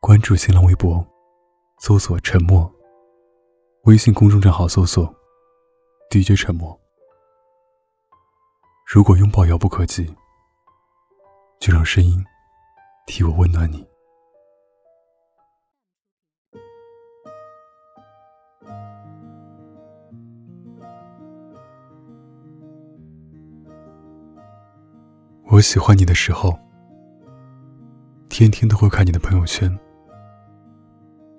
关注新浪微博，搜索“沉默”。微信公众账号搜索 “DJ 沉默”。如果拥抱遥不可及，就让声音替我温暖你。我喜欢你的时候，天天都会看你的朋友圈，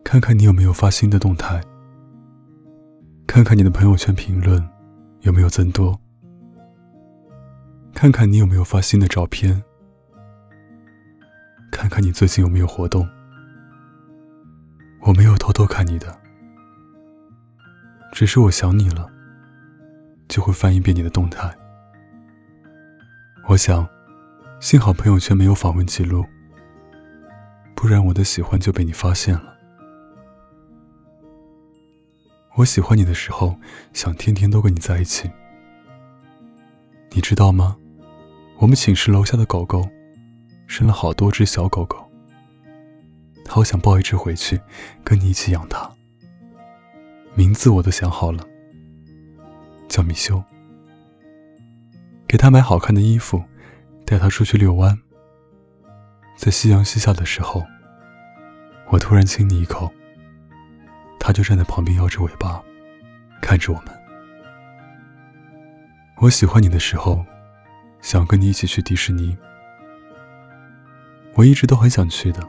看看你有没有发新的动态，看看你的朋友圈评论有没有增多，看看你有没有发新的照片，看看你最近有没有活动。我没有偷偷看你的，只是我想你了，就会翻一遍你的动态。我想。幸好朋友圈没有访问记录，不然我的喜欢就被你发现了。我喜欢你的时候，想天天都跟你在一起。你知道吗？我们寝室楼下的狗狗生了好多只小狗狗，好想抱一只回去，跟你一起养它。名字我都想好了，叫米修。给它买好看的衣服。带他出去遛弯，在夕阳西下的时候，我突然亲你一口，他就站在旁边摇着尾巴，看着我们。我喜欢你的时候，想跟你一起去迪士尼，我一直都很想去的，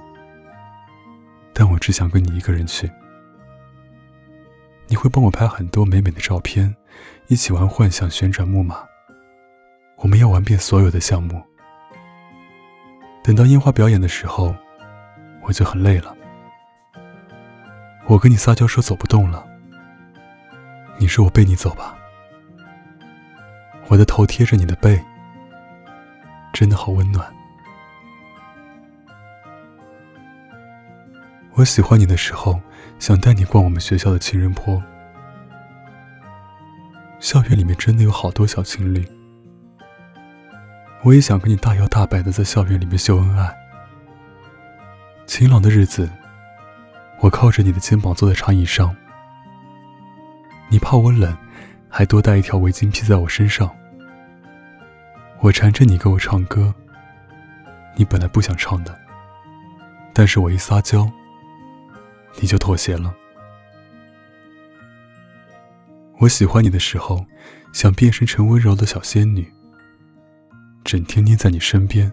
但我只想跟你一个人去。你会帮我拍很多美美的照片，一起玩幻想旋转木马，我们要玩遍所有的项目。等到烟花表演的时候，我就很累了。我跟你撒娇说走不动了，你说我背你走吧。我的头贴着你的背，真的好温暖。我喜欢你的时候，想带你逛我们学校的情人坡。校园里面真的有好多小情侣。我也想跟你大摇大摆的在校园里面秀恩爱。晴朗的日子，我靠着你的肩膀坐在长椅上，你怕我冷，还多带一条围巾披在我身上。我缠着你给我唱歌，你本来不想唱的，但是我一撒娇，你就妥协了。我喜欢你的时候，想变身成温柔的小仙女。整天黏在你身边，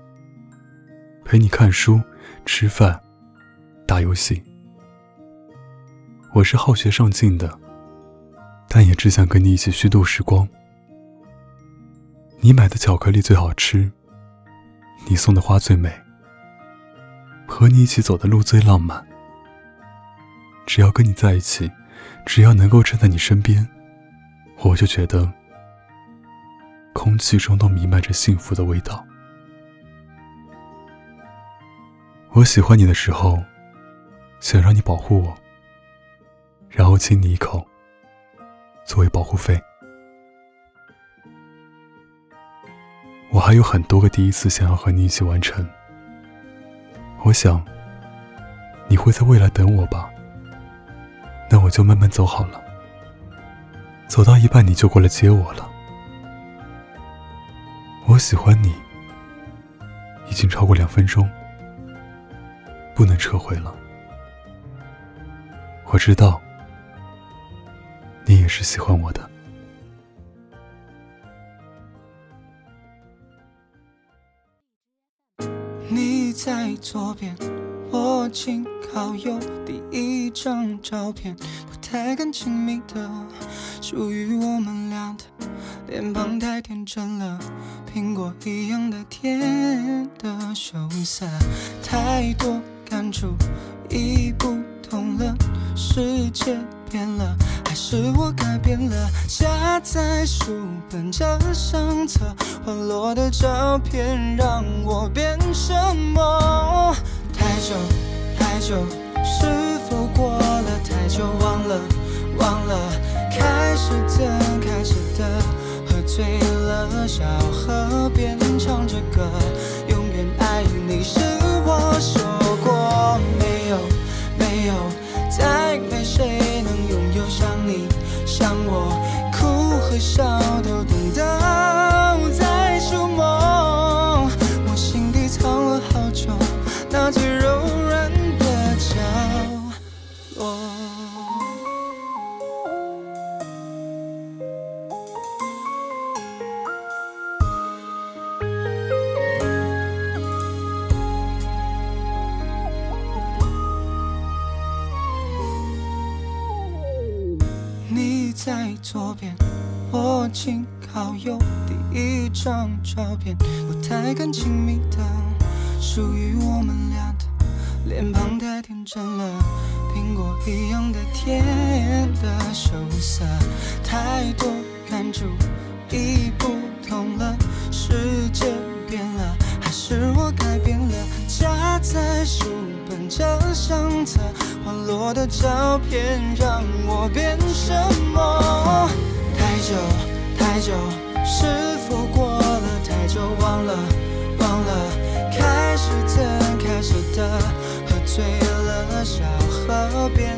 陪你看书、吃饭、打游戏。我是好学上进的，但也只想跟你一起虚度时光。你买的巧克力最好吃，你送的花最美，和你一起走的路最浪漫。只要跟你在一起，只要能够站在你身边，我就觉得。空气中都弥漫着幸福的味道。我喜欢你的时候，想让你保护我，然后亲你一口，作为保护费。我还有很多个第一次想要和你一起完成。我想，你会在未来等我吧？那我就慢慢走好了。走到一半，你就过来接我了。我喜欢你，已经超过两分钟，不能撤回了。我知道，是喜欢我的。你在左边，我紧靠右，第一张照片不太敢亲密的，属于我们俩的。脸庞太天真了，苹果一样的甜的羞涩，太多感触已不同了，世界变了，还是我改变了？夹在书本这相册，滑落的照片让我变什么？太久太久，是否过了太久？忘了忘了，开始的开始的。喝醉了，小河边唱着歌，永远爱你是我说过没有。没有，再没谁像我，哭和笑都懂。在左边，我紧靠右。第一张照片，不太敢亲密的，属于我们俩的，脸庞太天真了，苹果一样的甜的羞涩，太多感触已不同了，世界变了，还是我改变了？夹在书本这相册，滑落的照片让我变什么？太久太久，是否过了太久？忘了忘了，开始怎开始的，喝醉了小河边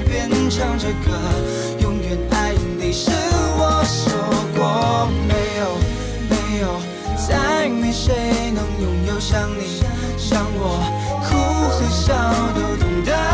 边唱着歌，永远爱你是我说过，没有没有，再没谁能拥有像你像我，哭和笑都懂得。